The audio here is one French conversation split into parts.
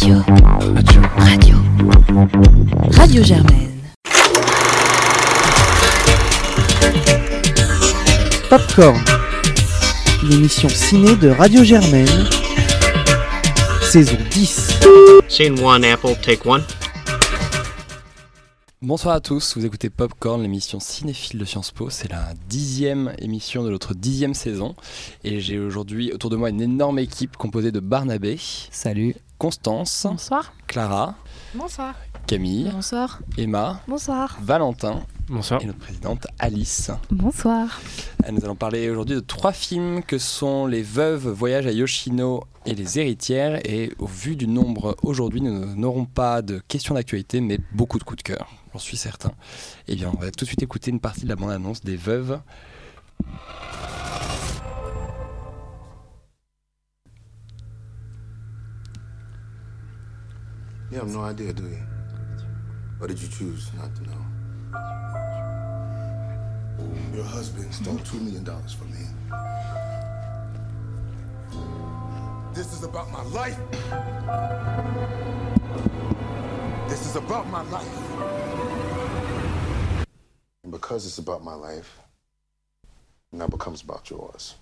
Radio. Radio. Radio. Radio Germaine. Popcorn, l'émission ciné de Radio Germaine, saison 10. Scene one, Apple, take one. Bonsoir à tous, vous écoutez Popcorn, l'émission cinéphile de Sciences Po. C'est la dixième émission de notre dixième saison. Et j'ai aujourd'hui autour de moi une énorme équipe composée de Barnabé. Salut. Constance. Bonsoir. Clara. Bonsoir. Camille. Bonsoir. Emma. Bonsoir. Valentin. Bonsoir. Et notre présidente Alice. Bonsoir. Nous allons parler aujourd'hui de trois films que sont Les Veuves, Voyage à Yoshino et Les Héritières. Et au vu du nombre aujourd'hui, nous n'aurons pas de questions d'actualité, mais beaucoup de coups de cœur, j'en suis certain. Eh bien, on va tout de suite écouter une partie de la bande-annonce des Veuves. You have no idea, do you? Or did you choose not to know? Your husband stole two million dollars from me. This is about my life. This is about my life. And because it's about my life, it now becomes about yours.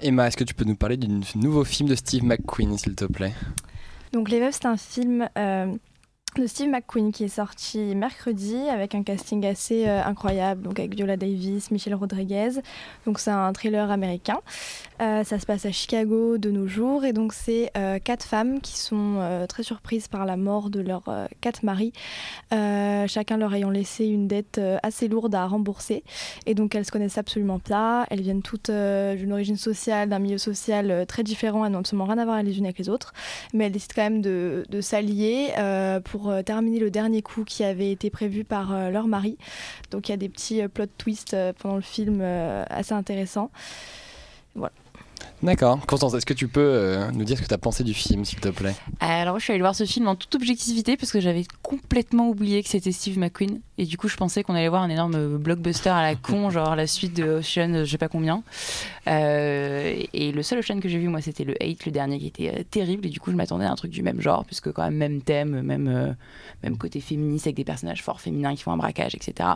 Emma, est-ce que tu peux nous parler d'un nouveau film de Steve McQueen, s'il te plaît? Donc Les Veuves, c'est un film euh, de Steve McQueen qui est sorti mercredi avec un casting assez euh, incroyable, donc avec Viola Davis, Michelle Rodriguez. Donc c'est un thriller américain. Euh, ça se passe à Chicago de nos jours et donc c'est euh, quatre femmes qui sont très surprises par la mort de leurs quatre maris, chacun leur ayant laissé une dette assez lourde à rembourser et donc elles se connaissent absolument pas. Elles viennent toutes d'une origine sociale, d'un milieu social très différent, elles n'ont absolument rien à voir les unes avec les autres, mais elles décident quand même de, de s'allier euh, euh, terminer le dernier coup qui avait été prévu par euh, leur mari. Donc il y a des petits euh, plot twists pendant le film assez intéressants. D'accord. Constance, est-ce que tu peux euh, nous dire ce que tu as pensé du film, s'il te plaît? Alors, je suis allée voir ce film en toute objectivité parce que j'avais complètement oublié que c'était Steve McQueen. Et du coup, je pensais qu'on allait voir un énorme blockbuster à la con, genre la suite de Ocean, euh, je sais pas combien. Euh, et le seul Ocean que j'ai vu, moi, c'était le 8, le dernier, qui était euh, terrible. Et du coup, je m'attendais à un truc du même genre, puisque quand même, même thème, même, euh, même côté féministe avec des personnages forts féminins qui font un braquage, etc.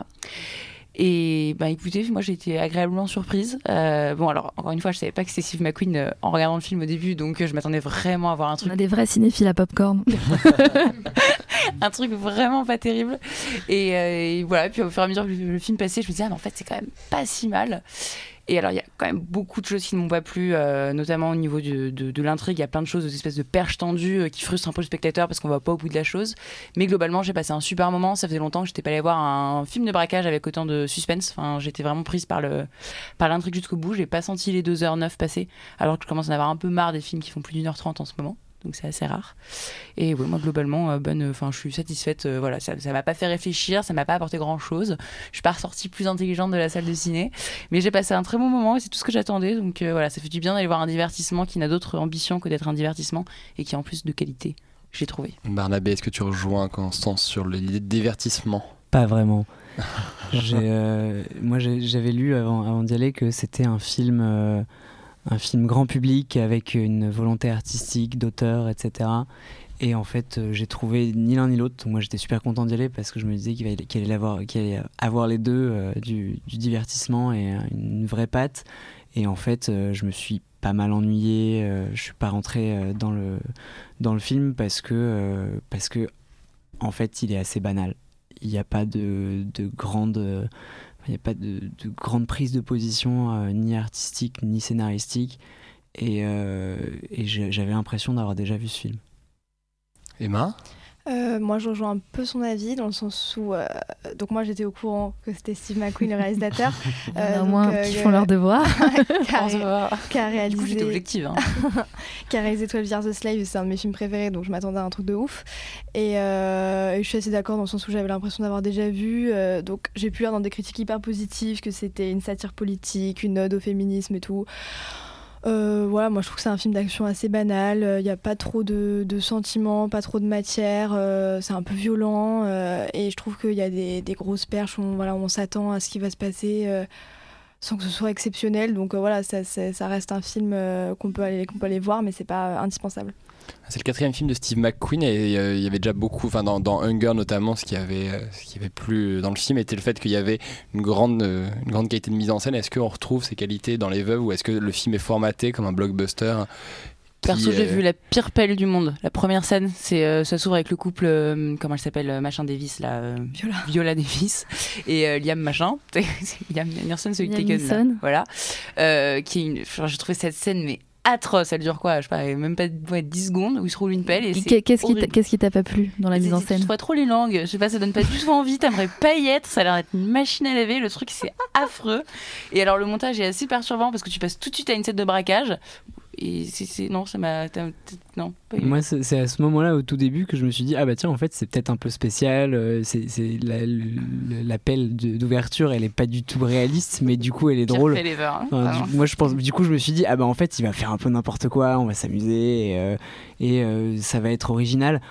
Et bah écoutez, moi j'ai été agréablement surprise. Euh, bon alors encore une fois, je savais pas que c'était Steve McQueen euh, en regardant le film au début, donc euh, je m'attendais vraiment à voir un On truc a des vrais cinéphiles à popcorn. un truc vraiment pas terrible. Et, euh, et voilà, puis au fur et à mesure que le film passait, je me disais, ah, mais en fait, c'est quand même pas si mal. Et alors, il y a quand même beaucoup de choses qui ne m'ont pas plu, euh, notamment au niveau de, de, l'intrigue. Il y a plein de choses, des espèces de perches tendues euh, qui frustrent un peu le spectateur parce qu'on va pas au bout de la chose. Mais globalement, j'ai passé un super moment. Ça faisait longtemps que j'étais pas allée voir un film de braquage avec autant de suspense. Enfin, j'étais vraiment prise par l'intrigue jusqu'au bout. J'ai pas senti les 2h09 passer, alors que je commence à en avoir un peu marre des films qui font plus d'une heure trente en ce moment donc c'est assez rare. Et ouais, moi globalement, euh, bonne, enfin je suis satisfaite. euh, voilà, ça, ça m'a pas fait réfléchir, ça m'a pas apporté grand chose. Je suis pas ressortie plus intelligente de la salle de ciné, mais j'ai passé un très bon moment et c'est tout ce que j'attendais. Donc euh, voilà, ça fait du bien d'aller voir un divertissement qui n'a d'autre ambition que d'être un divertissement et qui est en plus de qualité. J'ai trouvé. Barnabé, est-ce que tu rejoins Constance sur l'idée de divertissement? Pas vraiment. Euh, moi, j'avais lu avant, avant d'y aller que c'était un film, euh, un film grand public avec une volonté artistique, d'auteur, etc. Et en fait, euh, j'ai trouvé ni l'un ni l'autre. Moi, j'étais super content d'y aller parce que je me disais qu'il allait, avoir, les deux, euh, du, divertissement et une vraie patte. Et en fait, euh, je me suis pas mal ennuyé. euh, je suis pas rentré dans le dans le film parce que parce que en fait, il est assez banal il n'y a pas de, de grande il n'y a pas de, de grande prise de position euh, ni artistique ni scénaristique et, euh, j'avais l'impression d'avoir déjà vu ce film. Emma? Euh, moi, je rejoins un peu son avis dans le sens où, euh, donc moi, j'étais au courant que c'était Steve McQueen le réalisateur, Euh, au moins euh, qui font leur devoir. qui a, Du coup, réalisé, j'étais objective. hein. qui a réalisé 12 Years a Slave, c'est un de mes films préférés, donc je m'attendais à un truc de ouf. Et, je suis assez d'accord dans le sens où j'avais l'impression d'avoir déjà vu. donc j'ai pu lire dans des critiques hyper positives que c'était une satire politique, une ode au féminisme et tout. Euh, voilà, moi je trouve que c'est un film d'action assez banal. Il n'y a pas trop de, de sentiments, pas trop de matière. euh, c'est un peu violent. euh, et je trouve qu'il y a des, des grosses perches où on, voilà, on s'attend à ce qui va se passer. Sans que ce soit exceptionnel. Donc euh, voilà, ça, reste un film euh, qu'on peut, aller- voir, mais c'est pas euh, indispensable. C'est le quatrième film de Steve McQueen et il y avait déjà beaucoup, enfin dans, Hunger notamment, ce qui avait, ce qui avait plu dans le film était le fait qu'il y avait une grande, une grande qualité de mise en scène. Est-ce qu'on retrouve ces qualités dans Les Veuves ou est-ce que le film est formaté comme un blockbuster qui, Perso, j'ai euh, vu la pire pelle du monde. La première scène, c'est euh, ça s'ouvre avec le couple, euh, comment elle s'appelle, euh, machin Davis, là, euh, Viola. Viola Davis et euh, Liam machin, Liam Neeson, celui de Liam Taken, voilà. Euh, qui est une, enfin, j'ai trouvé cette scène mais atroce. Elle dure quoi Je sais pas, même pas ouais, 10 secondes où il se roule une pelle et Qu'est-ce qui t'a- horrible. qu'est-ce qui t'a pas plu dans la mise en scène Je vois trop les langues. Je sais pas, ça donne pas du tout envie. T'aimerais pas y être. Ça a l'air d'être une machine à laver. Le truc, c'est affreux. Et alors, le montage est assez perturbant parce que tu passes tout de suite à une scène de braquage. Et c'est. Non, ça m'a. Non, pas. Moi, c'est à ce moment-là, au tout début, que je me suis dit ah bah tiens, en fait, c'est peut-être un peu spécial. euh, c'est la- l'appel d'ouverture, elle est pas du tout réaliste, mais du coup, elle est drôle. ever, hein, Enfin, du, moi, je pense. Du coup, je me suis dit ah bah en fait, il va faire un peu n'importe quoi, on va s'amuser et, euh, et, euh, ça va être original.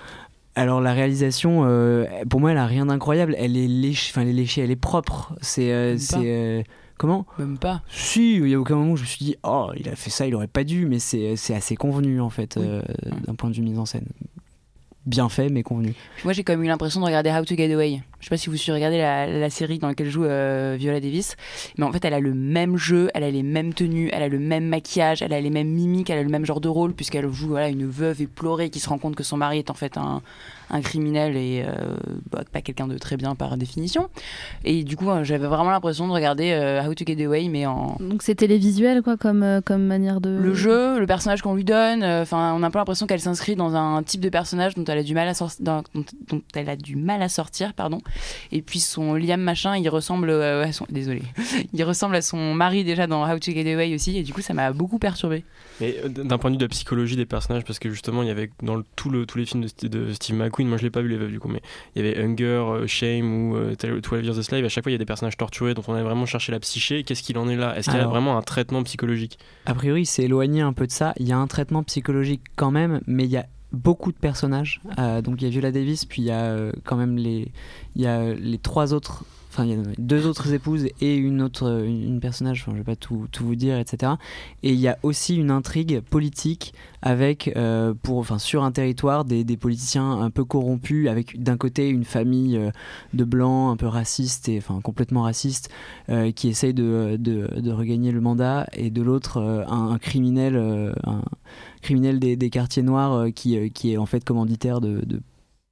Alors la réalisation, euh, pour moi, elle a rien d'incroyable. Elle est léchée, enfin elle est léchée, elle est propre. C'est, euh, euh, comment Même pas. Si, il y a aucun moment où je me suis dit oh il a fait ça, il aurait pas dû, mais c'est, c'est assez convenu en fait Oui. euh, d'un point de vue mise en scène. Bien fait, mais convenu. Moi, j'ai quand même eu l'impression de regarder How to Get Away. Je sais pas si vous regardé la, la série dans laquelle joue euh, Viola Davis, mais en fait, elle a le même jeu, elle a les mêmes tenues, elle a le même maquillage, elle a les mêmes mimiques, elle a le même genre de rôle, puisqu'elle joue voilà, une veuve éplorée qui se rend compte que son mari est en fait un, un criminel et euh, bah, pas quelqu'un de très bien par définition. Et du coup, euh, j'avais vraiment l'impression de regarder euh, How to Get Away, mais en, Donc c'est télévisuel quoi comme, euh, comme manière de... le jeu, le personnage qu'on lui donne, euh, enfin, on a un peu l'impression qu'elle s'inscrit dans un type de personnage dont elle a du mal à sortir, dont, dont elle a du mal à sortir, pardon. Et puis son Liam machin, il ressemble euh, à son, désolé, il ressemble à son mari déjà dans How to Get Away aussi, et du coup ça m'a beaucoup perturbé. Mais d'un point de vue de la psychologie des personnages, parce que justement, il y avait dans le- tout le, tous les films de, de Steve McQueen, moi je l'ai pas vu les veuves du coup, mais il y avait Hunger, euh, Shame ou euh, 12 Years a Slave, à chaque fois il y a des personnages torturés dont on a vraiment cherché la psyché. Qu'est-ce qu'il en est là? Est-ce qu'il y a vraiment un traitement psychologique? A priori, c'est éloigné un peu de ça. Il y a un traitement psychologique quand même, mais il y a beaucoup de personnages. Euh, donc il y a Viola Davis, puis il y a euh, quand même les, il y a euh, les trois autres. Enfin, il y a deux autres épouses et une autre une, personnage. Enfin, je vais pas tout, tout vous dire, etc. Et il y a aussi une intrigue politique avec, euh, pour, enfin, sur un territoire, des, des politiciens un peu corrompus, avec d'un côté une famille euh, de blancs un peu racistes et enfin complètement racistes euh, qui essaye de, de, de regagner le mandat et de l'autre un, criminel un criminel des, des quartiers noirs qui, qui est en fait commanditaire de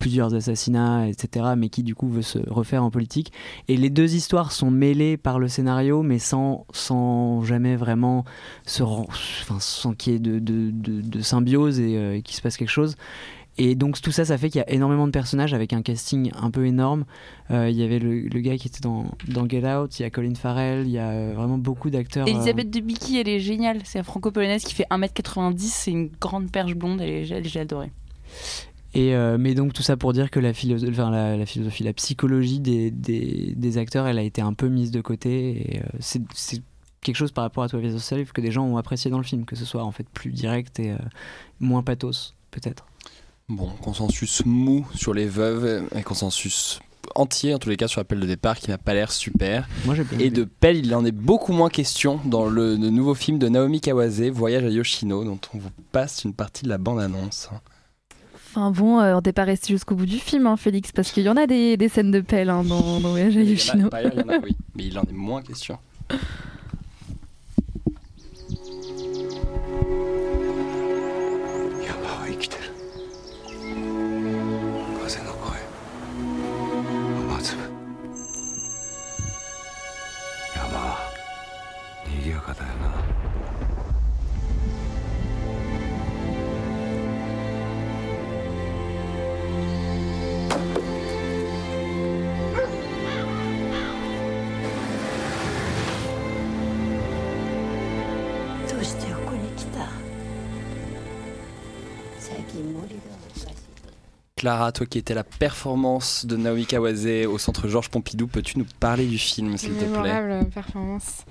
plusieurs assassinats, etc., mais qui du coup veut se refaire en politique. Et les deux histoires sont mêlées par le scénario, mais sans, sans jamais vraiment se enfin, sans qu'il y ait de, de, de- symbiose et euh, qu'il se passe quelque chose. Et donc tout ça, ça fait qu'il y a énormément de personnages avec un casting un peu énorme. Euh, Il y avait le, le gars qui était dans, dans Get Out, il y a Colin Farrell, il y a euh, vraiment beaucoup d'acteurs. euh, Elisabeth Debicki, elle est géniale, c'est la franco-polonaise qui fait 1m90, c'est une grande perche blonde, elle- j'ai adoré. Et euh, mais donc tout ça pour dire que la, philo- enfin, la, la philosophie, la psychologie des, des, des acteurs, elle a été un peu mise de côté. Et euh, c'est quelque chose par rapport à Toi Slave que des gens ont apprécié dans le film, que ce soit en fait plus direct et euh, moins pathos, peut-être. Bon, consensus mou sur les veuves et consensus entier en tous les cas sur l'appel de départ qui n'a pas l'air super. Moi Et de pelle, il en est beaucoup moins question dans le, le nouveau film de Naomi Kawase, Voyage à Yoshino, dont on vous passe une partie de la bande-annonce. Enfin bon, euh, on n'est pas resté jusqu'au bout du film, hein, Félix, parce qu'il y en a des, des scènes de pelle hein, dans, dans Voyage à Yoshino. par ailleurs, il y en a, oui, mais il en est moins question. Clara, toi qui étais la performance de Naomi Kawase au centre Georges Pompidou, peux-tu nous parler du film, s'il te plaît? Performance.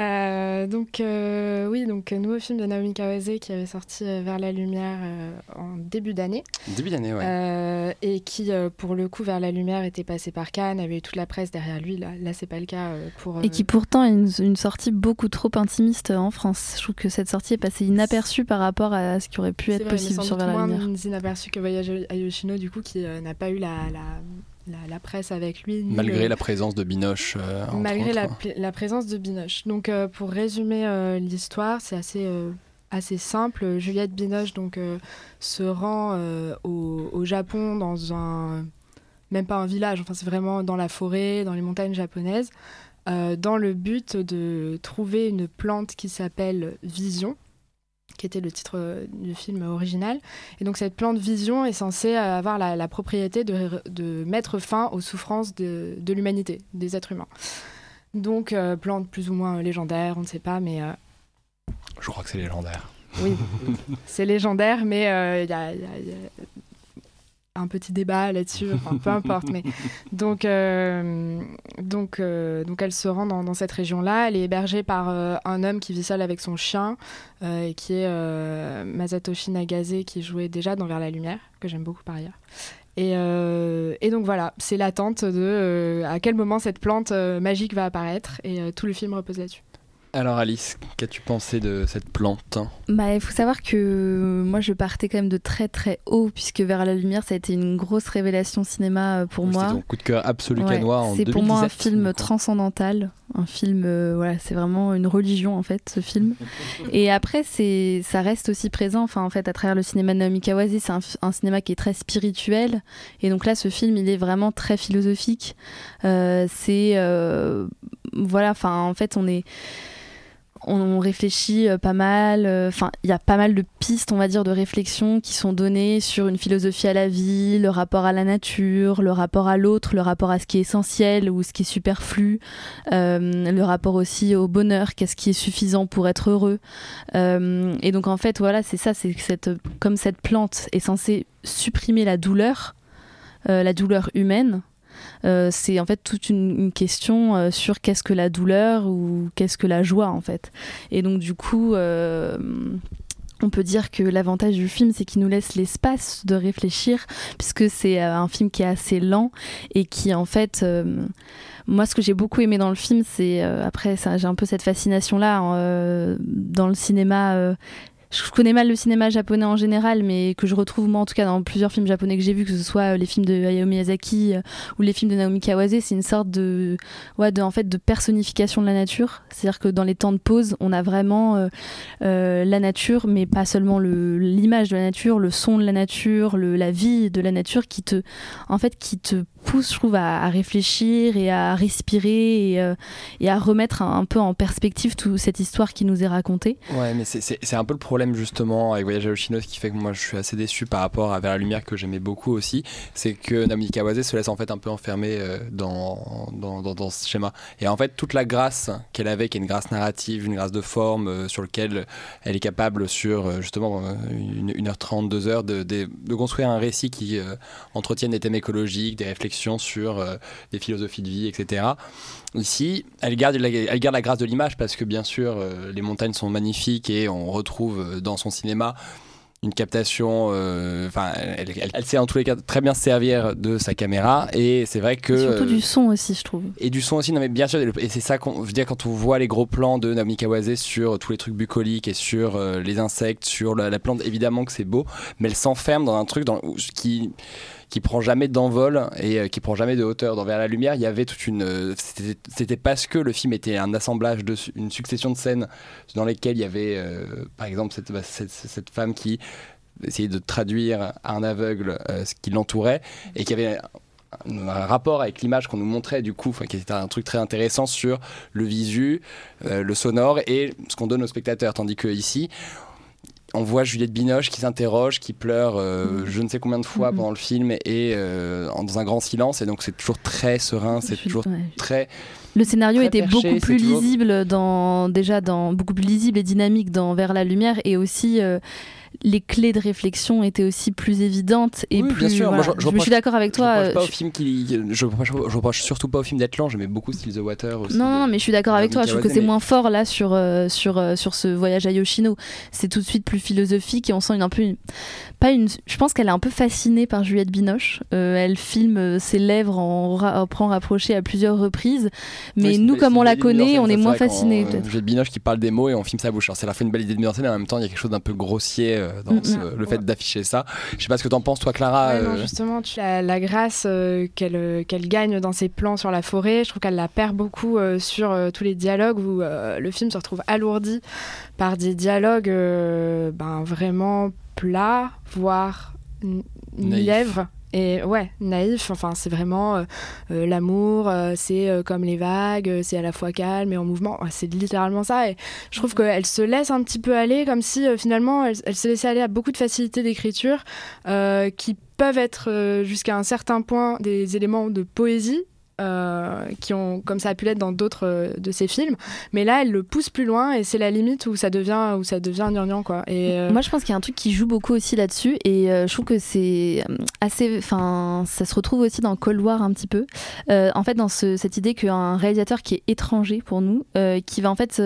Euh, donc euh, oui, donc euh, nouveau film de Naomi Kawase qui avait sorti euh, Vers la lumière euh, en début d'année Début d'année, ouais. Euh, et qui euh, pour le coup Vers la lumière était passé par Cannes, avait eu toute la presse derrière lui. Là, là c'est pas le cas euh, pour. Et qui pourtant est une, une sortie beaucoup trop intimiste en France. Je trouve que cette sortie est passée inaperçue par rapport à ce qui aurait pu être vrai, mais possible sans sur doute Vers la moins lumière. inaperçu que Voyage à Yoshino du coup qui euh, n'a pas eu la, la, la, la presse avec lui. Malgré le- la présence de Binoche. euh, Malgré la, présence de Binoche. Donc, euh, pour résumer euh, l'histoire, c'est assez, assez simple. Juliette Binoche donc, se rend au, au Japon dans un. Même pas un village, enfin, c'est vraiment dans la forêt, dans les montagnes japonaises, dans le but de trouver une plante qui s'appelle Vision qui était le titre euh, du film original. Et donc cette plante vision est censée euh, avoir la, la propriété de, de mettre fin aux souffrances de, de l'humanité, des êtres humains. Donc euh, plante plus ou moins légendaire, on ne sait pas, mais euh, Je crois que c'est légendaire. oui, c'est légendaire, mais euh, y, y y a un petit débat là-dessus, enfin, peu importe. Mais donc, euh, donc, euh, donc elle se rend dans, dans cette région-là. Elle est hébergée par euh, un homme qui vit seul avec son chien, et qui est Masatoshi Nagase, qui jouait déjà dans Vers la lumière, que j'aime beaucoup par ailleurs. Et, et donc voilà, c'est l'attente de à quel moment cette plante magique va apparaître, et tout le film repose là-dessus. Alors Alice, qu'as-tu pensé de cette plante? Bah, il faut savoir que euh, moi je partais quand même de très très haut puisque Vers la lumière ça a été une grosse révélation cinéma euh, pour C'était moi. ton coup de cœur absolu Ouais, canois en C'est 2017. pour moi un film transcendantal, un film euh, voilà, c'est vraiment une religion en fait ce film. Et après c'est ça reste aussi présent enfin en fait à travers le cinéma de Naomi Kawase, c'est un, cinéma qui est très spirituel et donc là ce film il est vraiment très philosophique. Euh, c'est euh, voilà, enfin en fait on est on réfléchit euh, pas mal, euh, enfin il y a pas mal de pistes on va dire de réflexion qui sont données sur une philosophie à la vie, le rapport à la nature, le rapport à l'autre, le rapport à ce qui est essentiel ou ce qui est superflu, euh, le rapport aussi au bonheur, qu'est-ce qui est suffisant pour être heureux. Et donc en fait voilà c'est ça, c'est cette, comme cette plante est censée supprimer la douleur, la douleur humaine. Euh, c'est en fait toute une, question euh, sur qu'est-ce que la douleur ou qu'est-ce que la joie en fait. Et donc du coup, euh, on peut dire que l'avantage du film, c'est qu'il nous laisse l'espace de réfléchir, puisque c'est un film qui est assez lent et qui en fait... moi, ce que j'ai beaucoup aimé dans le film, c'est après, j'ai un peu cette fascination-là hein, euh, dans le cinéma. Je connais mal le cinéma japonais en général, mais que je retrouve moi en tout cas dans plusieurs films japonais que j'ai vus, que ce soit euh, les films de Hayao Miyazaki euh, ou les films de Naomi Kawase, c'est une sorte de, ouais, de en fait de personnification de la nature. C'est-à-dire que dans les temps de pause, on a vraiment euh, la nature, mais pas seulement le- l'image de la nature, le son de la nature, la vie de la nature qui te, en fait, qui te pousse, je trouve, à, réfléchir et à respirer et, euh, à remettre un, peu en perspective toute cette histoire qui nous est racontée. Ouais, mais c'est- un peu le problème justement avec Voyage à Yoshino, ce qui fait que moi je suis assez déçu par rapport à Vers la Lumière que j'aimais beaucoup aussi, c'est que Naomi Kawase se laisse en fait un peu enfermer euh, dans, dans, dans, ce schéma. Et en fait, toute la grâce qu'elle avait, qui est une grâce narrative, une grâce de forme, euh, sur lequel elle est capable sur justement euh, une, une heure trente, deux heures, de, de, de construire un récit qui entretienne des thèmes écologiques, des réflexions sur euh, des philosophies de vie, etc. Ici, elle garde la, elle garde la grâce de l'image parce que bien sûr, euh, les montagnes sont magnifiques et on retrouve euh, dans son cinéma une captation. euh, Enfin, elle, elle- elle sait en tous les cas très bien se servir de sa caméra et c'est vrai que. Et surtout euh, du son aussi, je trouve. et du son aussi, non mais bien sûr, et c'est ça qu'on je veux dire quand on voit les gros plans de Naomi Kawase sur tous les trucs bucoliques et sur euh, les insectes, sur la, la plante, évidemment que c'est beau, mais elle s'enferme dans un truc dans, qui qui prend jamais d'envol et euh, qui prend jamais de hauteur. Dans Vers la lumière, il y avait toute une. euh, c'était- parce que le film était un assemblage de une succession de scènes dans lesquelles il y avait, euh, par exemple, cette, bah, cette, cette femme qui essayait de traduire à un aveugle ce qui l'entourait et qui avait un rapport avec l'image qu'on nous montrait du coup, qui était un truc très intéressant sur le visu, le sonore et ce qu'on donne aux spectateurs. Tandis que ici, on voit Juliette Binoche qui s'interroge, qui pleure euh, je ne sais combien de fois Mhm. pendant le film et euh, dans un grand silence et donc c'est toujours très serein, c'est toujours ouais. très Le scénario Très était perché, beaucoup plus toujours- lisible dans déjà dans beaucoup plus lisible et dynamique dans Vers la lumière et aussi euh, les clés de réflexion étaient aussi plus évidentes et Oui, plus. bien sûr. Moi, je, je je, reproche- suis d'accord avec je toi. reproche euh, pas au je- film qui, je, reproche, je reproche surtout pas au film lent. J'aimais beaucoup Still the Water aussi. Non, non, mais je suis d'accord avec toi. Je trouve que c'est mais- moins fort là sur, euh, sur, euh, sur ce voyage à Yoshino. C'est tout de suite plus philosophique et on sent une, un peu. une- pas une, je pense qu'elle est un peu fascinée par Juliette Binoche. Euh, elle filme ses lèvres en, prend rapproché à plusieurs reprises. Mais Oui, nous, comme on la connaît, on est moins fasciné. J'ai Binoche qui parle des mots et on filme sa bouche. Alors c'est la fin une belle idée de mise en scène et en même temps il y a quelque chose d'un peu grossier dans Mm, ce- mm. le fait d'afficher ça. Je sais pas ce que t'en penses toi Clara. Ouais, non, euh, justement, tu- la, la grâce euh, qu'elle euh, qu'elle gagne dans ses plans sur la forêt, je trouve qu'elle la perd beaucoup euh, sur euh, tous les dialogues où euh, le film se retrouve alourdi par des dialogues euh, ben, vraiment plats, voire n- Naïfs. lièvres. Et ouais, naïf, enfin c'est vraiment euh, euh, l'amour, euh, c'est comme les vagues, c'est à la fois calme et en mouvement, Ouais, c'est littéralement ça. Et je trouve qu'elle se laisse un petit peu aller, comme si finalement elle, elle se laissait aller à beaucoup de facilité d'écriture qui peuvent être jusqu'à un certain point des éléments de poésie. Euh, qui ont comme ça a pu l'être dans d'autres euh, de ses films mais là elle le pousse plus loin et c'est la limite où ça devient où ça devient gnangnan quoi et euh, Moi, je pense qu'il y a un truc qui joue beaucoup aussi là-dessus, et je trouve que c'est assez. Enfin, ça se retrouve aussi dans Cold War un petit peu. En fait, dans ce- cette idée qu'un réalisateur qui est étranger pour nous, qui va en fait.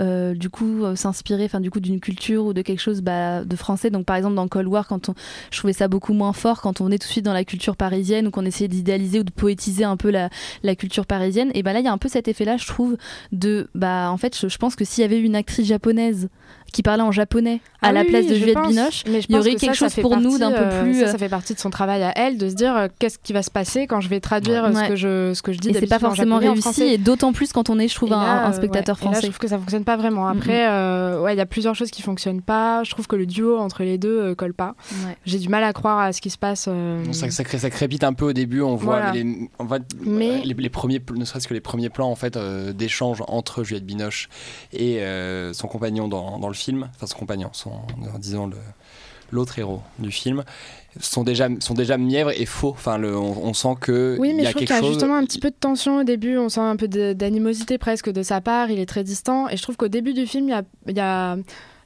Euh, du coup euh, s'inspirer du coup d'une culture ou de quelque chose bah, de français. Donc par exemple dans Cold War quand on je trouvais ça beaucoup moins fort quand on venait tout de suite dans la culture parisienne ou qu'on essayait d'idéaliser ou de poétiser un peu la, culture parisienne. Et bah là il y a un peu cet effet là je trouve de bah en fait je, je pense que s'il y avait une actrice japonaise qui parlait en japonais à Ah la oui, place de Juliette pense. Binoche Mais il y aurait que quelque ça, chose pour nous d'un peu euh, plus ça, euh, ça fait partie de son travail à elle de se dire euh, qu'est-ce qui va se passer quand je vais traduire Ouais. ce que je ce que je dis et c'est pas forcément japonais, réussi français. et d'autant plus quand on est je trouve un, spectateur ouais. Et là, je français trouve que ça fonctionne pas vraiment. Après, euh, ouais, il y a plusieurs choses qui fonctionnent pas. Je trouve que le duo entre les deux euh, colle pas. Ouais. J'ai du mal à croire à ce qui se passe. euh, Bon, ça, ça, cré- ça crépite un peu au début, on voit Voilà. les, en fait, Mais- les, les premiers, ne serait-ce que les premiers plans en fait euh, d'échange entre Juliette Binoche et euh, son compagnon dans, dans le film, enfin son compagnon, son, en disant l'autre héros du film sont déjà sont déjà mièvres et faux. Enfin, le, on, on sent que Oui, mais y je a trouve quelque qu'il y a chose. justement un petit peu de tension au début. On sent un peu d'animosité presque de sa part. Il est très distant. Et je trouve qu'au début du film, il y a, y a-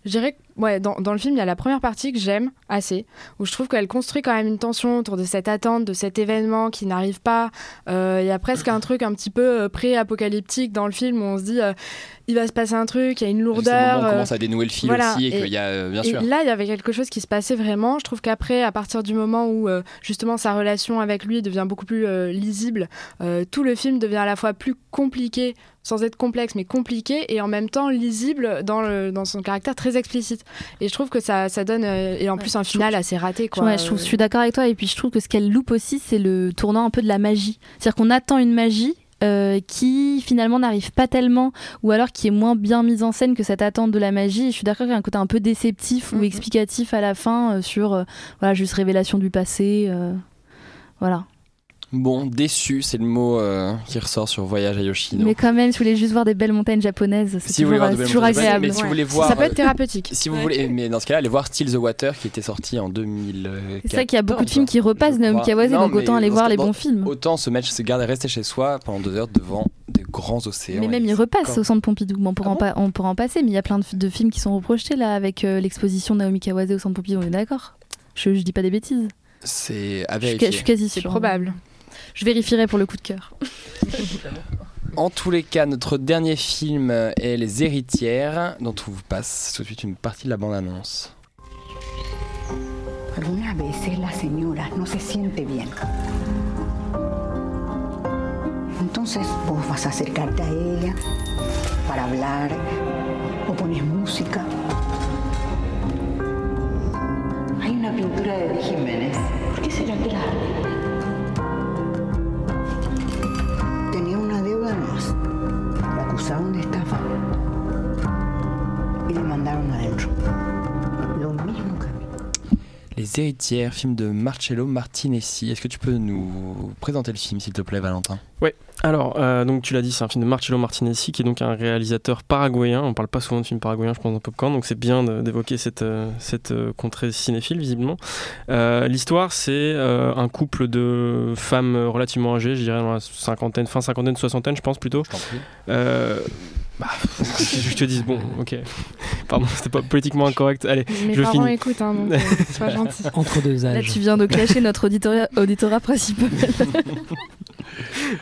je dirais, que- ouais, dans, dans le film, il y a la première partie que j'aime assez, où je trouve qu'elle construit quand même une tension autour de cette attente, de cet événement qui n'arrive pas. Euh, Il y a presque un truc un petit peu euh, pré-apocalyptique dans le film où on se dit, euh, il va se passer un truc, il y a une moment lourdeur. où on euh, commence à dénouer le fil voilà. aussi et, Et- qu'il y a euh, bien et sûr. là, il y avait quelque chose qui se passait vraiment. Je trouve qu'après, à partir du moment où euh, justement sa relation avec lui devient beaucoup plus euh, lisible, euh, tout le film devient à la fois plus compliqué, sans être complexe, mais compliqué, et en même temps lisible dans, le, dans son caractère très explicite. Et je trouve que ça, ça donne, euh, et en plus un final assez raté. Quoi. Ouais, je, trouve, je suis d'accord avec toi. Et puis je trouve que ce qu'elle loupe aussi, c'est le tournant un peu de la magie. C'est-à-dire qu'on attend une magie. euh, qui finalement n'arrive pas tellement ou alors qui est moins bien mise en scène que cette attente de la magie et je suis d'accord qu'il y a un côté un peu déceptif ou Mhm. explicatif à la fin euh, sur euh, voilà juste révélation du passé voilà Bon, déçu, c'est le mot euh, qui ressort sur Voyage à Yoshino. mais quand même si vous voulez juste voir des belles montagnes japonaises c'est Si vous voulez toujours, euh, agréable mais si vous Ouais. voulez voir, ça peut être euh, thérapeutique. Si vous voulez, mais dans ce cas-là, allez voir Still the Water qui était sorti en 2014. c'est ça qu'il y a beaucoup de films qui repassent Naomi. Kawase donc autant aller voir les bons films Autant se mettre, se garder, rester chez soi pendant deux heures devant des grands océans. Mais même il repasse au centre Pompidou. Bon, on, pourra Ah en on pourra en passer, mais il y a plein de, de films qui sont reprojetés là avec euh, l'exposition Naomi Kawase au centre Pompidou. On est d'accord? Je, je dis pas des bêtises. C'est à Je je suis quasi C'est sûre. probable. Je vérifierai pour le coup de cœur. En tous les cas, notre dernier film est Les Héritières, dont on vous passe tout de suite une partie de la bande-annonce. Algunas veces la señora no se siente bien. Entonces vos vas a acercarte a ella para hablar o pones música. Hay una pintura de Jiménez. ¿Por qué será que la Les Héritières, film de Marcello Martinezzi. Est-ce que tu peux nous présenter le film, s'il te plaît, Valentin? Ouais, alors, euh, donc tu l'as dit, c'est un film de Marcello Martinezzi, qui est donc un réalisateur paraguayen. On parle pas souvent de films paraguayens, je pense, dans Popcorn, donc c'est bien d'évoquer cette, euh, cette euh, contrée cinéphile, visiblement. Euh, L'histoire, c'est euh, un couple de femmes relativement âgées, je dirais dans la cinquantaine, fin cinquantaine, soixantaine, je pense plutôt. Je bah, je te dis, bon, ok. Pardon, c'était pas politiquement incorrect. Allez, Mes je parents finis. écoutent, hein, donc euh, sois gentil. Entre deux Là, âges. tu viens de clasher notre auditorat, auditorat principal.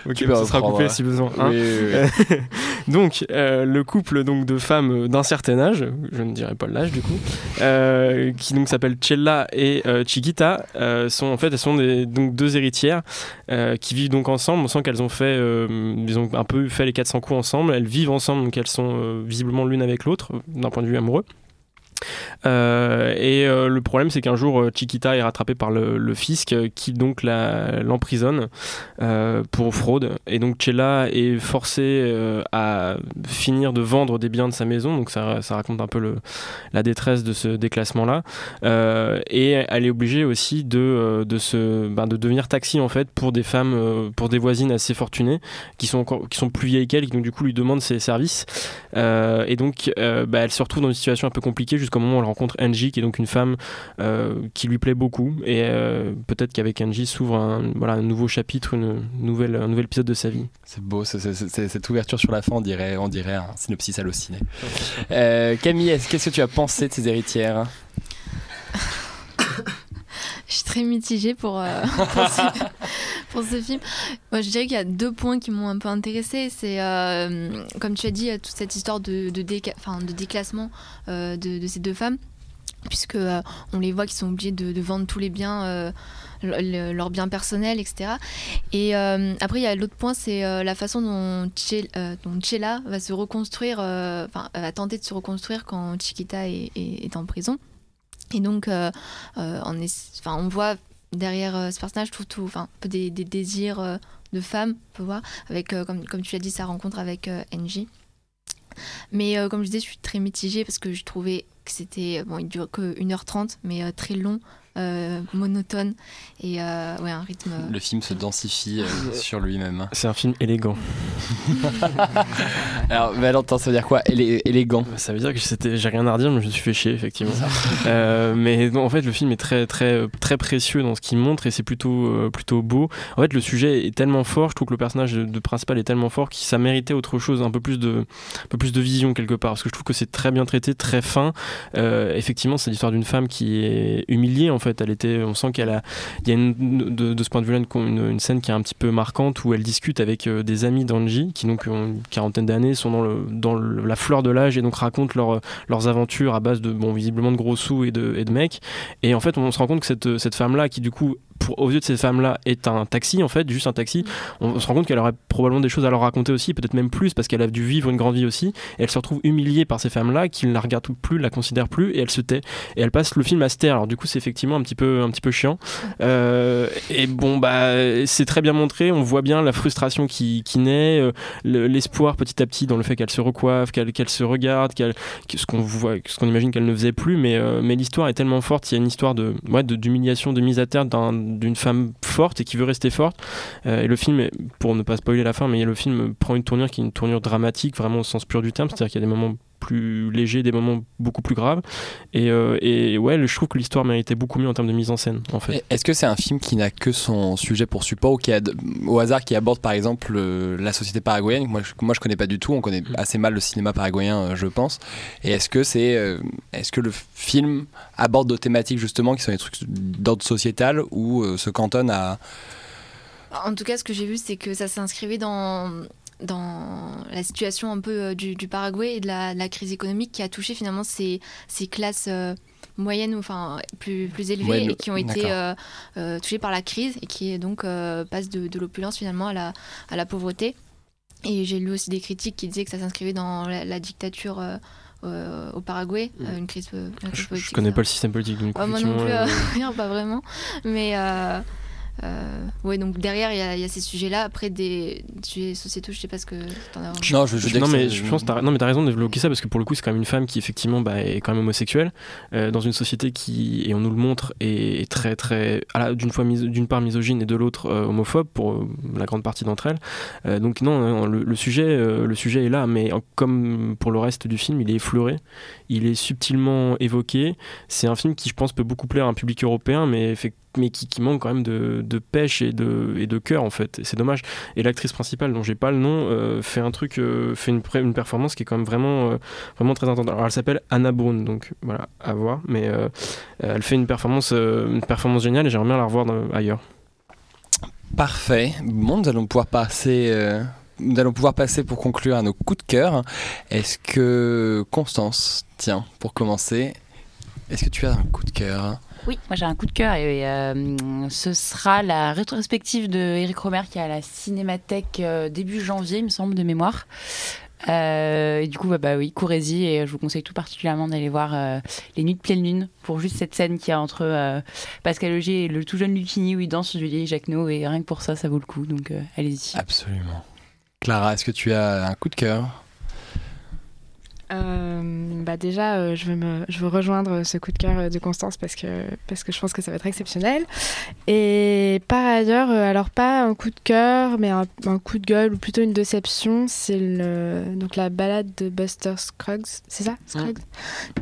Ok, Tu bah, ça sera coupé ouais. si besoin. hein. Oui, oui, oui. donc, euh, le couple donc de femmes euh, d'un certain âge, je ne dirais pas l'âge du coup, euh, qui donc s'appellent Chella et euh, Chiquita, euh, sont en fait elles sont des, donc deux héritières euh, qui vivent donc ensemble. On sent qu'elles ont fait, euh, ils ont un peu fait les 400 coups ensemble. Elles vivent ensemble, donc elles sont euh, visiblement l'une avec l'autre euh, d'un point de vue amoureux. Euh, et euh, le problème, c'est qu'un jour, euh, Chiquita est rattrapée par le, fisc qui donc l'emprisonne pour fraude. Et donc Chella est forcée à finir de vendre des biens de sa maison. Donc ça, raconte un peu la détresse de ce déclassement-là. Et elle est obligée aussi ben, de devenir taxi en fait pour des femmes, pour des voisines assez fortunées qui sont, encore, qui sont plus vieilles qu'elle, qui donc du coup lui demandent ses services. Et donc bah, elle se retrouve dans une situation un peu compliquée jusqu'au moment où elle rencontre Angie, qui est donc une femme euh, qui lui plaît beaucoup. Et euh, peut-être qu'avec Angie s'ouvre un, voilà, un nouveau chapitre, une nouvelle, un nouvel épisode de sa vie. C'est beau, c'est- c'est- c'est- cette ouverture sur la fin, on dirait, on dirait un synopsis halluciné. Euh, Camille, est-ce- qu'est-ce que tu as pensé de ces héritières? Je suis très mitigée pour, euh, pour, ce, film. Moi, je dirais qu'il y a deux points qui m'ont un peu intéressée. C'est, euh, comme tu as dit, toute cette histoire de, déclassement euh, de, ces deux femmes, puisque euh, on les voit qui sont obligés de, vendre tous les biens, euh, le- le- leurs biens personnels, etc. Et euh, après, il y a l'autre point, c'est euh, la façon dont, Che- euh, dont Chela va se reconstruire, euh, va tenter de se reconstruire quand Chiquita est en prison. Et donc, euh, euh, on, voit derrière euh, ce personnage tout, tout, un peu des, désirs euh, de femme, on peut voir, avec, comme, comme tu l'as dit, sa rencontre avec Angie. Mais comme je disais, je suis très mitigée parce que je trouvais que c'était, bon, il dure que 1h30, mais très long, euh, monotone, et euh, ouais, un rythme... Le film se densifie euh, sur lui-même. C'est un film élégant. alors, Valentin, ça veut dire quoi Élé- Élégant? Ça veut dire que c'était, j'ai rien à redire, mais je me suis fait chier, effectivement. Euh, mais non, en fait, le film est très, très, très précieux dans ce qu'il montre et c'est plutôt, euh, plutôt beau. En fait, le sujet est tellement fort, je trouve que le personnage de, de principal est tellement fort qu'il ça méritait autre chose, un peu plus de, un peu plus de vision quelque part. Parce que je trouve que c'est très bien traité, très fin. Euh, effectivement, c'est l'histoire d'une femme qui est humiliée. En fait, on sent qu'elle a, il y a de, ce point de vue-là une, scène qui est un petit peu marquante où elle discute avec euh, des amis d'Angie qui donc ont une quarantaine d'années, sont dans, la fleur de l'âge et donc racontent leur, leurs aventures à base de bon visiblement de gros sous et de, mecs. Et en fait, on se rend compte que cette femme-là, qui du coup pour, aux yeux de cette femme-là est un taxi en fait, juste un taxi. On, on se rend compte qu'elle aurait probablement des choses à leur raconter aussi, peut-être même plus parce qu'elle a dû vivre une grande vie aussi. Et elle se retrouve humiliée par ces femmes-là qui ne la regardent plus, la considèrent plus et elle se tait. Et elle passe le film à se taire. Alors du coup, c'est effectivement un petit peu, un petit peu chiant. Euh, et bon, bah, c'est très bien montré. On voit bien la frustration qui, qui naît, euh, le- l'espoir petit à petit dans le fait qu'elle se recoiffe, qu'elle qu'elle se regarde, qu'elle, que ce qu'on voit, ce qu'on imagine qu'elle ne faisait plus. Mais, euh, mais l'histoire est tellement forte. Il y a une histoire de, ouais, de- d'humiliation, de mise à terre d'un- d'une femme forte et qui veut rester forte. Euh, et le film, pour ne pas spoiler la fin, mais le film prend une tournure qui est une tournure dramatique, vraiment au sens pur du terme. C'est-à-dire qu'il y a des moments plus légers, des moments beaucoup plus graves. Et, euh, et ouais, je trouve que l'histoire méritait beaucoup mieux en termes de mise en scène, en fait. Est-ce que c'est un film qui n'a que son sujet pour support ou qui a, au hasard qui aborde par exemple euh, la société paraguayenne? Moi je, moi je connais pas du tout, on connaît assez mal le cinéma paraguayen euh, je pense. Et est-ce que c'est euh, est-ce que le film aborde d'autres thématiques justement qui sont des trucs d'ordre sociétal ou euh, se cantonne à En tout cas, ce que j'ai vu, c'est que ça s'inscrivait dans, dans la situation un peu euh, du, du Paraguay et de la, de la crise économique qui a touché finalement ces, ces classes euh, moyennes, enfin plus, plus élevées, Ouais, et qui ont été euh, euh, touchées par la crise et qui donc passent de, de l'opulence finalement à la, à la pauvreté. Et j'ai lu aussi des critiques qui disaient que ça s'inscrivait dans la, la dictature euh, au Paraguay, euh, une crise, une crise Je politique. connais pas le système politique, donc Ouais, moi non plus, euh, rien, pas vraiment. Mais euh, ouais, donc derrière, il y, a- il y a ces sujets-là. Après, des sujets sociétaux, je sais pas ce que t'en as. Non, je dire non, mais je pense que t'as, non, mais t'as raison d'évoquer ça parce que pour le coup, c'est quand même une femme qui effectivement bah, est quand même homosexuelle euh, dans une société qui, et on nous le montre, est, est très très, d'une fois d'une part misogyne et de l'autre euh, homophobe pour euh, la grande partie d'entre elles. Euh, donc non, non, le, le sujet, euh, le sujet est là, mais en- comme pour le reste du film, il est effleuré, il est subtilement évoqué. C'est un film qui, je pense, peut beaucoup plaire à un public européen, mais mais qui, manque quand même de, pêche et de, cœur en fait. C'est dommage. Et l'actrice principale, dont j'ai pas le nom, euh, fait un truc, euh, fait une, performance qui est quand même vraiment, euh, vraiment très intense. Alors elle s'appelle Anna Brune, donc voilà, à voir. Mais elle fait une performance, une performance géniale et j'aimerais bien la revoir ailleurs. Parfait. Bon, nous allons pouvoir passer. Nous allons pouvoir passer pour conclure à nos coups de cœur. Est-ce que Constance, tiens, pour commencer, est-ce que tu as un coup de cœur? Oui, moi j'ai un coup de cœur et euh, ce sera la rétrospective de Eric Romer qui est à la Cinémathèque euh, début janvier, il me semble, de mémoire. Euh, et du coup, bah, bah oui, courez-y et je vous conseille tout particulièrement d'aller voir euh, Les Nuits de pleine lune pour juste cette scène qu'il y a entre euh, Pascal Augier et le tout jeune Lucchini où il danse sur du vieil Jacquenot et rien que pour ça, ça vaut le coup, donc euh, allez-y. Absolument. Clara, est-ce que tu as un coup de cœur? Euh, bah déjà, euh, je, veux me, je veux rejoindre ce coup de cœur euh, de Constance parce que, parce que je pense que ça va être exceptionnel. Et par ailleurs, euh, alors pas un coup de cœur, mais un, un coup de gueule ou plutôt une déception, c'est le, donc la balade de Buster Scruggs, c'est ça? Scruggs?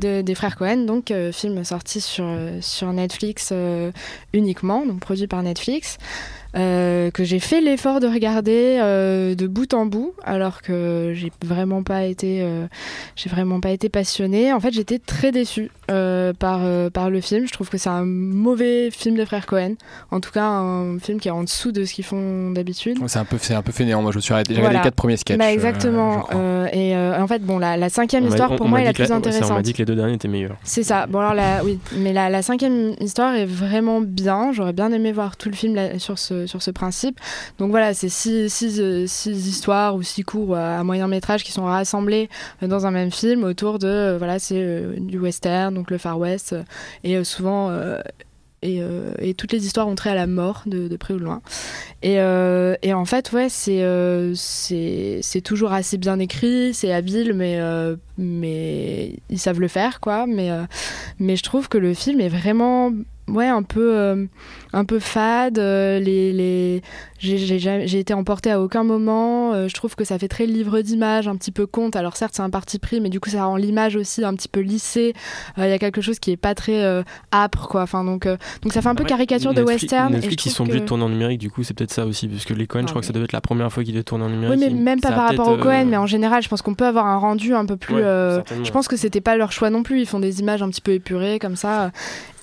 De, Des frères Cohen, donc euh, film sorti sur, sur Netflix euh, uniquement, donc produit par Netflix. Euh, que j'ai fait l'effort de regarder euh, de bout en bout alors que j'ai vraiment pas été euh, j'ai vraiment pas été passionnée. En fait, j'étais très déçue euh, par, euh, par le film. Je trouve que c'est un mauvais film des frères Cohen. En tout cas, un film qui est en dessous de ce qu'ils font d'habitude. C'est un peu, c'est un peu fainéant. Moi, je me suis arrêté. J'ai regardé les quatre premiers sketchs. Bah, exactement. Euh, et euh, en fait, bon, la, la cinquième On histoire on- pour on moi est la plus ouais, ça, On intéressante. m'a dit que les deux derniers étaient meilleurs. C'est ça. Bon alors la, oui, mais la, la cinquième histoire est vraiment bien. J'aurais bien aimé voir tout le film là- sur ce sur ce principe. Donc voilà, c'est six, six, euh, histoires ou six cours à, à moyen métrage qui sont rassemblés euh, dans un même film autour de euh, voilà c'est euh, du western, donc le Far West euh, et euh, souvent euh, et, euh, toutes les histoires ont trait à la mort de, près ou de loin. Et, euh, et en fait, ouais, c'est euh, toujours assez bien écrit, c'est habile, mais, euh, mais ils savent le faire, quoi. Mais, euh, mais je trouve que le film est vraiment ouais, un peu, euh, un peu fade. euh, les, les... J'ai été emportée à aucun moment. euh, je trouve que ça fait très livre d'images, un petit peu conte. Alors certes, c'est un parti pris, mais du coup, ça rend l'image aussi un petit peu lissée. Euh, Il y a quelque chose qui est pas très euh, âpre, quoi. Enfin, donc, donc ça fait un peu Ouais, caricature de Netflix- western. et je Netflix, ils trouve sont obligés que- de tourner en numérique, du coup, c'est peut-être ça aussi, parce que les Cohen, je crois que ça devait être la première fois qu'ils devaient tourner en numérique. Oui, mais même pas par rapport au peut-être, Cohen, mais en général, je pense qu'on peut avoir un rendu un peu plus. Ouais, je pense que c'était pas leur choix non plus. Ils font des images un petit peu épurées comme ça.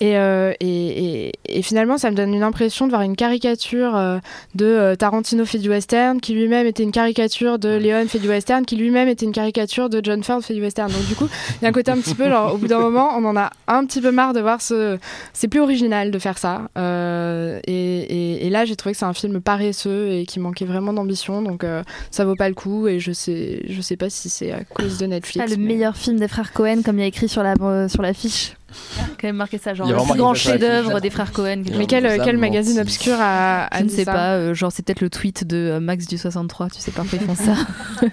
Et, et, et, et finalement, ça me donne une impression de voir une caricature euh, de euh, Tarantino fait du western, qui lui-même était une caricature de Léon fait du western, qui lui-même était une caricature de John Ford fait du western. Donc du coup, il y a un côté un petit peu, genre, au bout d'un moment, on en a un petit peu marre de voir ce. C'est plus original de faire ça. Euh, et, et, et là, j'ai trouvé que c'est un film paresseux et qui manquait vraiment d'ambition. Donc euh, ça vaut pas le coup. Et je sais, je sais pas si c'est à cause de C'est Netflix. pas le mais- meilleur film des frères Cohen, comme il y a écrit sur la euh, sur l'affiche. Quand même marqué ça, genre le plus grand chef-d'œuvre des frères Cohen. quelque Mais quel, quel magazine obscur a, a Je ne sais ça pas, euh, genre c'est peut-être le tweet de euh, Max du 63, tu sais, parfois ils font ça.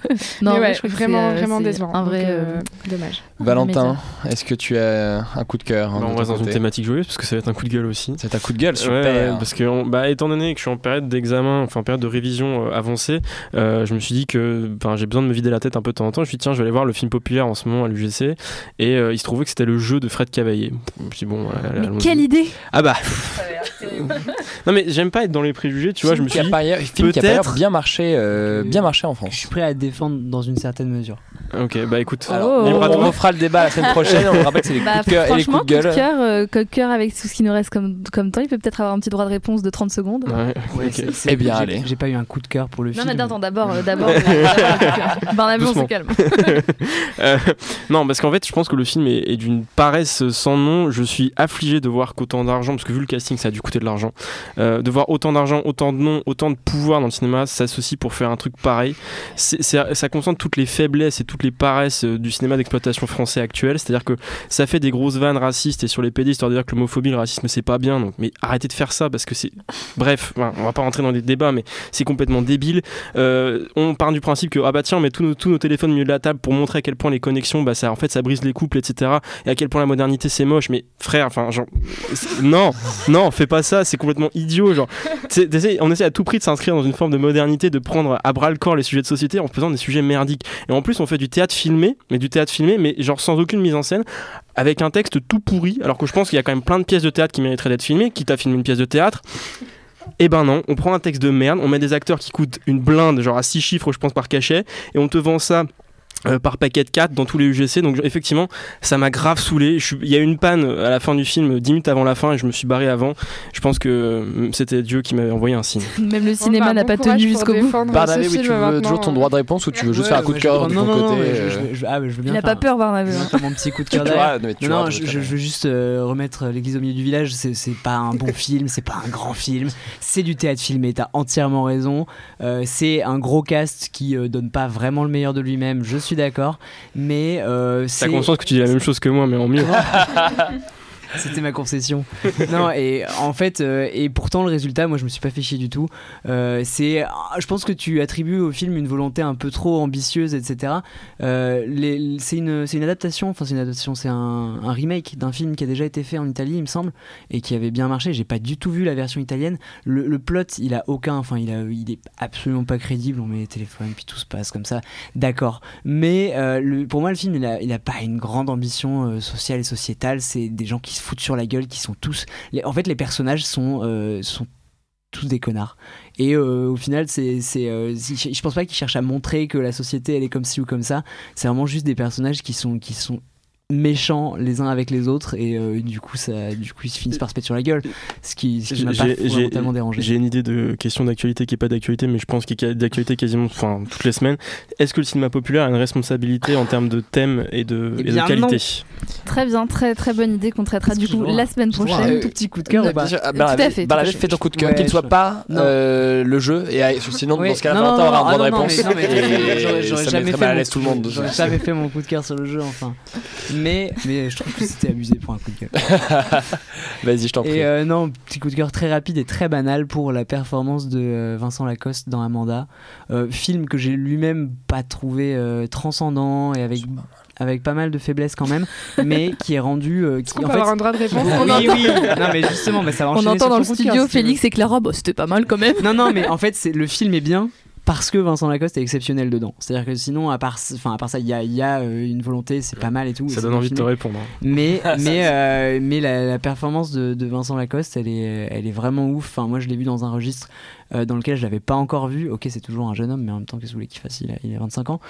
Mais ouais, je crois vraiment, euh, vraiment décevant. Un vrai. Donc, euh, dommage. Valentin, est-ce que tu as un coup de cœur hein, Bah, on reste dans une thématique joyeuse parce que ça va être un coup de gueule aussi. C'est un coup de gueule, super. Ouais, parce que on- bah, étant donné que je suis en période d'examen, enfin en période de révision euh, avancée, euh, je me suis dit que enfin, j'ai besoin de me vider la tête un peu de temps en temps. Je me suis dit tiens, je vais aller voir le film populaire en ce moment à l'UGC et euh, il se trouvait que c'était le jeu de Fred Cavaillé. Bon, allez, allons-y. Quelle idée Ah bah. non mais j'aime pas être dans les préjugés, tu vois. Je me Film suis a dit film qui a par ailleurs peut-être. bien marché, euh, bien marché en France. Je suis prêt à le défendre dans une certaine mesure. Ok, bah écoute. Alors, à on, refera le débat la semaine prochaine. On rappelle que c'est les Bah, coups de cœur et les coups de coup de gueule. cœur, euh, coup de cœur avec tout ce qui nous reste comme, comme temps, il peut peut-être avoir un petit droit de réponse de 30 secondes. Ouais, Ouais, ok. c'est- c'est- Eh bien, j'ai- allez. J'ai pas eu un coup de cœur pour le Non, film. mais attends, d'abord, euh, d'abord, euh, on se calme. Euh, non, parce qu'en fait, je pense que le film est, est d'une paresse sans nom. Je suis affligé de voir qu'autant d'argent, parce que vu le casting, ça a dû coûter de l'argent, euh, de voir autant d'argent, autant de noms, autant de pouvoir dans le cinéma s'associe pour faire un truc pareil. Ça concentre toutes les faiblesses et toutes les paresses euh, du cinéma d'exploitation français actuel. C'est-à-dire que ça fait des grosses vannes racistes et sur les PD, histoire de dire que l'homophobie, le racisme, c'est pas bien. Donc, mais arrêtez de faire ça parce que c'est. Bref, on va pas rentrer dans des débats, mais c'est complètement débile. Euh, on part du principe que ah bah tiens, on met tous nos, tous nos téléphones au milieu de la table pour montrer à quel point les connexions, bah ça en fait ça brise les couples, etc. Et à quel point la modernité c'est moche. Mais frère, enfin genre non, non, fais pas ça, c'est complètement idiot. Genre, on essaie à tout prix de s'inscrire dans une forme de modernité, de prendre à bras le corps les sujets de société en faisant des sujets merdiques. Et en plus, on fait du théâtre filmé, mais du théâtre filmé, mais genre sans aucune mise en scène. avec un texte tout pourri, alors que je pense qu'il y a quand même plein de pièces de théâtre qui mériteraient d'être filmées, quitte à filmer une pièce de théâtre. Eh ben non, on prend un texte de merde, on met des acteurs qui coûtent une blinde, genre à 6 chiffres, je pense, par cachet, et on te vend ça. Euh, par paquet de 4 dans tous les UGC donc effectivement ça m'a grave saoulé il y a eu une panne à la fin du film 10 minutes avant la fin et je me suis barré avant je pense que euh, c'était Dieu qui m'avait envoyé un signe Même le bah, cinéma n'a pas tenu jusqu'au bout. Barnaby, oui, tu veux toujours ton droit de réponse ou tu veux juste faire un coup de cœur de non, ton non, non, côté euh, je- je- ah, je veux bien Il a faire pas peur, veux hein. mon petit coup de cœur non, non, je, veux juste euh, remettre l'église au milieu du village. C'est c'est pas un bon film, c'est pas un grand film. C'est du théâtre filmé, t'as entièrement raison. Euh, c'est un gros cast qui euh, donne pas vraiment le meilleur de lui-même, je suis d'accord. Mais euh, t'as c'est. conscience que tu dis la même chose que moi mais en mieux C'était ma concession. non, et en fait, euh, et pourtant le résultat, moi je me suis pas fait chier du tout. Euh, c'est, je pense que tu attribues au film une volonté un peu trop ambitieuse, etc. Euh, c'est une, une adaptation, enfin c'est une adaptation, c'est un, remake d'un film qui a déjà été fait en Italie, il me semble, et qui avait bien marché. J'ai pas du tout vu la version italienne. Le, plot, il a aucun, enfin il est absolument pas crédible. On met les téléphones puis tout se passe comme ça. D'accord. Mais pour moi, le film, il a, il a pas une grande ambition sociale et sociétale. C'est des gens qui se foutent sur la gueule, qui sont tous. les- en fait, les personnages sont, euh, sont tous des connards. Et euh, au final, c'est, c'est, euh, je pense pas qu'ils cherchent à montrer que la société, elle est comme ci ou comme ça. C'est vraiment juste des personnages qui sont, qui sont méchants les uns avec les autres et euh, du coup ça du coup ils se finissent par se péter sur la gueule ce qui, ce qui m'a pas fondamentalement dérangé J'ai une idée de question d'actualité qui est pas d'actualité, mais je pense qu'il y a d'actualité quasiment enfin, toutes les semaines. Est-ce que le cinéma populaire a une responsabilité en termes de thème et de, Eh et de bien, qualité? Très bien, très très bonne idée qu'on traitera du coup la semaine prochaine. un tout petit coup de cœur ah, fait. fais ton coup de cœur, qu'il ne soit pas euh, le jeu, et sinon, dans ce cas-là, Valentin aura un non, droit de non, non, réponse. J'aurais jamais fait mon coup de cœur sur le jeu, enfin. Mais, mais je trouve que c'était abusé pour un coup de cœur. Vas-y, je t'en prie. Et euh, non, petit coup de cœur très rapide et très banal pour la performance de euh, Vincent Lacoste dans Amanda. Euh, film que j'ai lui-même pas trouvé euh, transcendant et avec, avec pas mal de faiblesses quand même, mais qui est rendu. euh, qui, en peut fait- avoir un droit de réponse Oui, On oui, entend. oui. Non, mais justement, bah, ça va On entend dans le studio. Félix et Clara, bah, c'était pas mal quand même. Non, non, mais en fait, c'est le film est bien parce que Vincent Lacoste est exceptionnel dedans. C'est-à-dire que sinon, à part, enfin, à part ça, il y a, il y a, euh, une volonté, c'est pas mal et tout. Ça donne envie de te répondre. hein. Mais, mais, euh, mais la, la performance de, de Vincent Lacoste, elle est, elle est vraiment ouf. Enfin, moi, je l'ai vu dans un registre euh, dans lequel je l'avais pas encore vu. Ok, c'est toujours un jeune homme, mais en même temps, qu'est-ce que vous voulez qu'il fasse? Il a, il a 25 ans.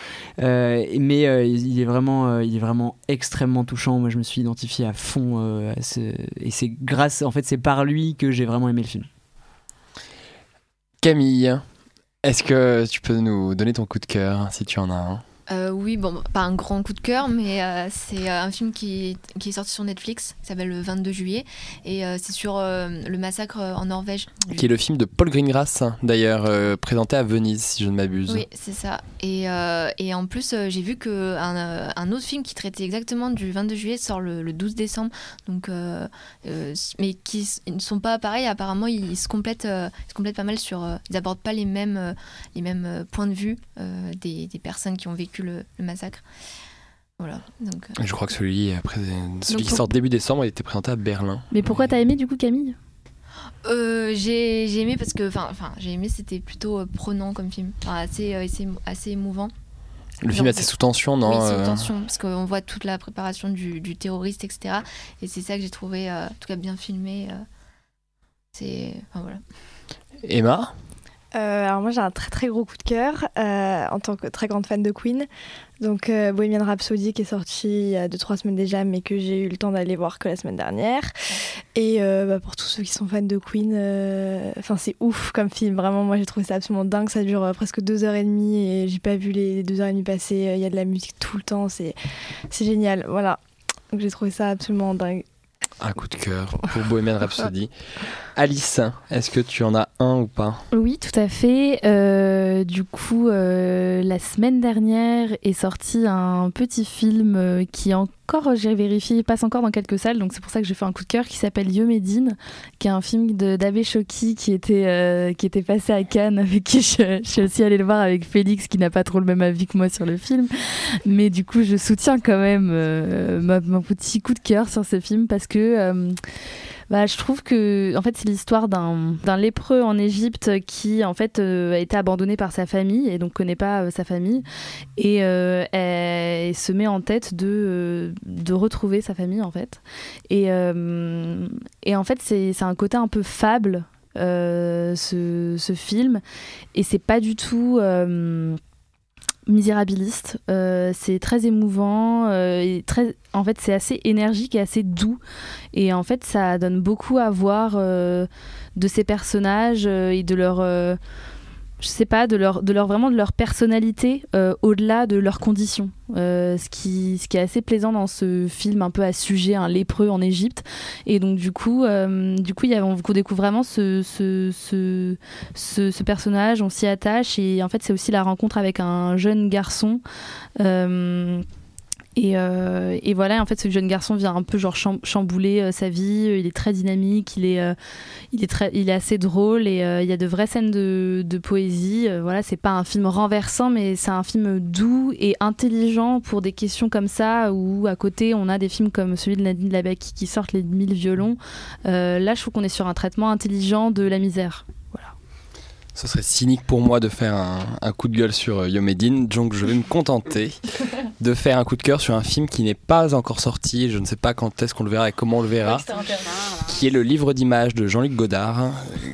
Euh, mais euh, il il est vraiment, euh, il est vraiment extrêmement touchant. Moi, je me suis identifié à fond. euh, à ce- et c'est grâce, en fait, c'est par lui que j'ai vraiment aimé le film. Camille, est-ce que tu peux nous donner ton coup de cœur, si tu en as un? Euh, oui, bon, pas un grand coup de cœur, mais euh, c'est euh, un film qui, qui est sorti sur Netflix, qui s'appelle le 22 juillet, et euh, c'est sur le massacre en Norvège. Qui est le film de Paul Greengrass, d'ailleurs, euh, présenté à Venise, si je ne m'abuse. Oui, c'est ça. Et, et en plus, j'ai vu qu'un un, autre film qui traitait exactement du 22 juillet sort le, le 12 décembre. Donc, mais qui ne sont pas pareils. Apparemment, ils, ils se complètent, ils se complètent pas mal sur. ils n'abordent pas les mêmes, les mêmes points de vue des, des personnes qui ont vécu le, le massacre. Voilà. Donc, euh, Je crois que celui, après, celui Donc, qui pour- sort début décembre, il était présenté à Berlin. Mais pourquoi t'as aimé du coup Camille? Euh, j'ai aimé parce que enfin j'ai aimé c'était plutôt euh, prenant comme film. Enfin, assez, euh, assez assez émouvant. Le Genre, film est assez sous tension, non oui sous euh, tension parce qu'on voit toute la préparation du, du terroriste etc et c'est ça que j'ai trouvé euh, en tout cas bien filmé euh, c'est enfin voilà. Emma? Euh, alors moi j'ai un très très gros coup de cœur euh, en tant que très grande fan de Queen. Donc euh, Bohemian Rhapsody qui est sorti il y a 2-3 semaines déjà mais que j'ai eu le temps d'aller voir que la semaine dernière. Et bah, pour tous ceux qui sont fans de Queen, enfin c'est ouf comme film. Vraiment moi j'ai trouvé ça absolument dingue. Ça dure presque 2h30 et j'ai pas vu les 2h30 passer. Il y a de la musique tout le temps. C'est génial. Voilà. Donc j'ai trouvé ça absolument dingue. Un coup de cœur pour Bohemian Rhapsody. Alice, est-ce que tu en as un ou pas? Oui, tout à fait. Euh, du coup, euh, la semaine dernière est sorti un petit film euh, qui encore, j'ai vérifié, passe encore dans quelques salles. Donc c'est pour ça que j'ai fait un coup de cœur qui s'appelle Yomedine, qui est un film d'Abbé Choki qui était qui était passé à Cannes, avec qui je, je suis aussi allée le voir avec Félix, qui n'a pas trop le même avis que moi sur le film. Mais du coup, je soutiens quand même mon petit coup de cœur sur ce film parce que euh, bah, je trouve que en fait c'est l'histoire d'un lépreux en Égypte qui en fait euh, a été abandonné par sa famille et donc connaît pas euh, sa famille. Et elle se met en tête de de retrouver sa famille en fait. Et et en fait c'est un côté un peu fable ce, ce film. Et c'est pas du tout misérabiliste. Euh, c'est très émouvant euh, et très. En fait, c'est assez énergique et assez doux. Et en fait, ça donne beaucoup à voir euh, de ces personnages et de leur. Euh, je sais pas, de leur, de leur vraiment de leur personnalité euh, au-delà de leurs conditions. Euh, ce, qui, ce qui est assez plaisant dans ce film un peu à sujet, un lépreux en Égypte. Et donc du coup, euh, du coup, y a, on découvre vraiment ce, ce, ce, ce, ce personnage, on s'y attache et en fait c'est aussi la rencontre avec un jeune garçon. Euh, et, voilà, en fait, ce jeune garçon vient un peu genre cham- chambouler euh, sa vie. Il est très dynamique, il est, euh, il est assez drôle et il y a de vraies scènes de, poésie. Voilà, c'est pas un film renversant, mais c'est un film doux et intelligent pour des questions comme ça. Où à côté, on a des films comme celui de Nadine Labaki qui sortent les mille violons. Là, je trouve qu'on est sur un traitement intelligent de la misère. Ce serait cynique pour moi de faire un, un coup de gueule sur euh, Yomedine, donc je vais me contenter de faire un coup de cœur sur un film qui n'est pas encore sorti, je ne sais pas quand est-ce qu'on le verra et comment on le verra, qui est le livre d'images de Jean-Luc Godard. euh,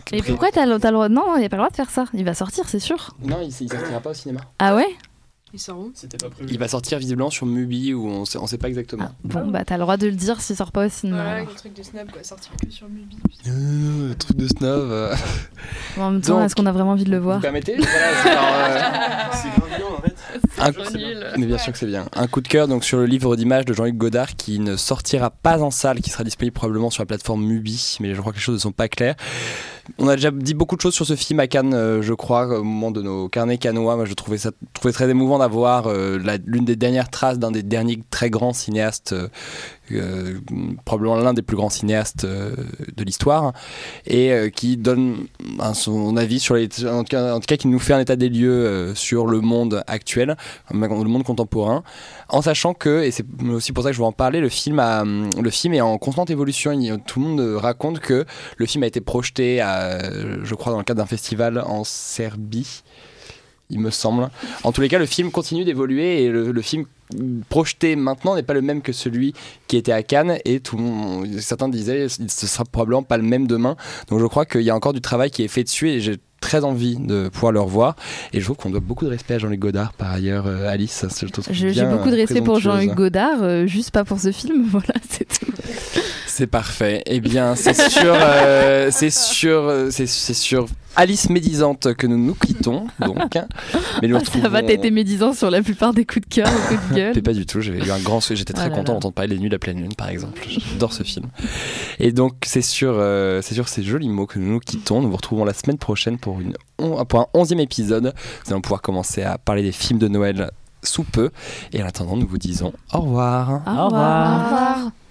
pré- pourquoi t'as le droit Non, il n'y a pas le droit de faire ça. Il va sortir, c'est sûr. Non, il, il sortira pas au cinéma. Ah ouais? Il sort où C'était pas prévu. Il va sortir visiblement sur Mubi ou on sait, on sait pas exactement. Bon, bah t'as le droit de le dire s'il sort pas au cinéma. Alors. le truc de Snob, quoi, sortir que sur Mubi. Euh, truc de snob. euh. En même temps, est-ce qu'on a vraiment envie de le voir Vous permettez Voilà, euh, C'est en fait. Un- nul. Mais bien sûr que c'est bien. Un coup de cœur donc sur le livre d'images de Jean-Luc Godard qui ne sortira pas en salle, qui sera disponible probablement sur la plateforme Mubi, mais je crois que les choses ne sont pas claires. On a déjà dit beaucoup de choses sur ce film à Cannes, euh, je crois, au moment de nos carnets cannois. Moi, je trouvais ça trouvais très émouvant d'avoir euh, l'une des dernières traces d'un des derniers très grands cinéastes, euh, probablement l'un des plus grands cinéastes euh, de l'histoire, et euh, qui donne son avis sur les, en tout, cas, qui nous fait un état des lieux euh, sur le monde actuel, le monde contemporain, en sachant que, et c'est aussi pour ça que je veux en parler, le film, a, le film est en constante évolution. Tout le monde euh, raconte que le film a été projeté, je crois, dans le cadre d'un festival en Serbie il me semble. En tous les cas, le film continue d'évoluer et le, le film projeté maintenant n'est pas le même que celui qui était à Cannes et tout le monde- certains disaient ce sera probablement pas le même demain. Donc je crois qu'il y a encore du travail qui est fait dessus et j'ai très envie de pouvoir le revoir et je trouve qu'on doit beaucoup de respect à Jean-Luc Godard par ailleurs euh, Alice J'ai beaucoup de respect pour. Jean-Luc Godard, euh, juste pas pour ce film. Voilà, c'est tout. C'est parfait. Eh bien, c'est sur, euh, c'est sur, c'est, c'est sur Alice médisante que nous nous quittons, donc. Mais nous Ah, ça va, t'as été médisant sur la plupart des coups de cœur, des coups de gueule. Mais pas du tout, j'avais eu un grand j'étais très là content d'entendre parler des Nuits de la pleine lune par exemple. J'adore ce film. Et donc c'est sur, euh, c'est sur ces jolis mots que nous nous quittons. Nous vous retrouvons la semaine prochaine pour, une, on- pour un onzième épisode. Nous allons pouvoir commencer à parler des films de Noël sous peu. Et en attendant, nous vous disons au revoir. Au revoir. Au revoir.